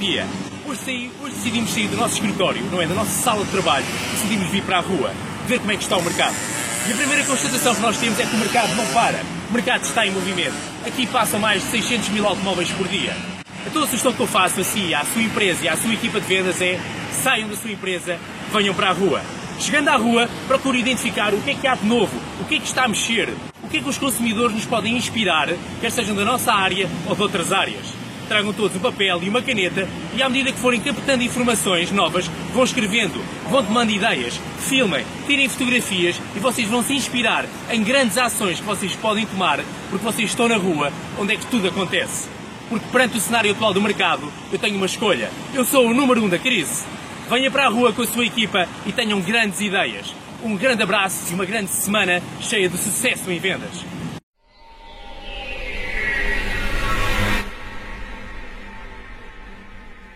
dia. Hoje, saí, hoje decidimos sair do nosso escritório, não é? Da nossa sala de trabalho, decidimos vir para a rua, ver como é que está o mercado. E a primeira constatação que nós temos é que o mercado não para. O mercado está em movimento. Aqui passam mais de 600 mil automóveis por dia. Então a sugestão que eu faço a si, à sua empresa e à sua equipa de vendas é saiam da sua empresa, venham para a rua. Chegando à rua, procure identificar o que é que há de novo, o que é que está a mexer, o que é que os consumidores nos podem inspirar, quer sejam da nossa área ou de outras áreas. Tragam todos um papel e uma caneta e, à medida que forem captando informações novas, vão escrevendo, vão tomando ideias, filmem, tirem fotografias e vocês vão se inspirar em grandes ações que vocês podem tomar porque vocês estão na rua onde é que tudo acontece. Porque perante o cenário atual do mercado, eu tenho uma escolha. Eu sou o número um da crise. Venha para a rua com a sua equipa e tenham grandes ideias. Um grande abraço e uma grande semana cheia de sucesso em vendas.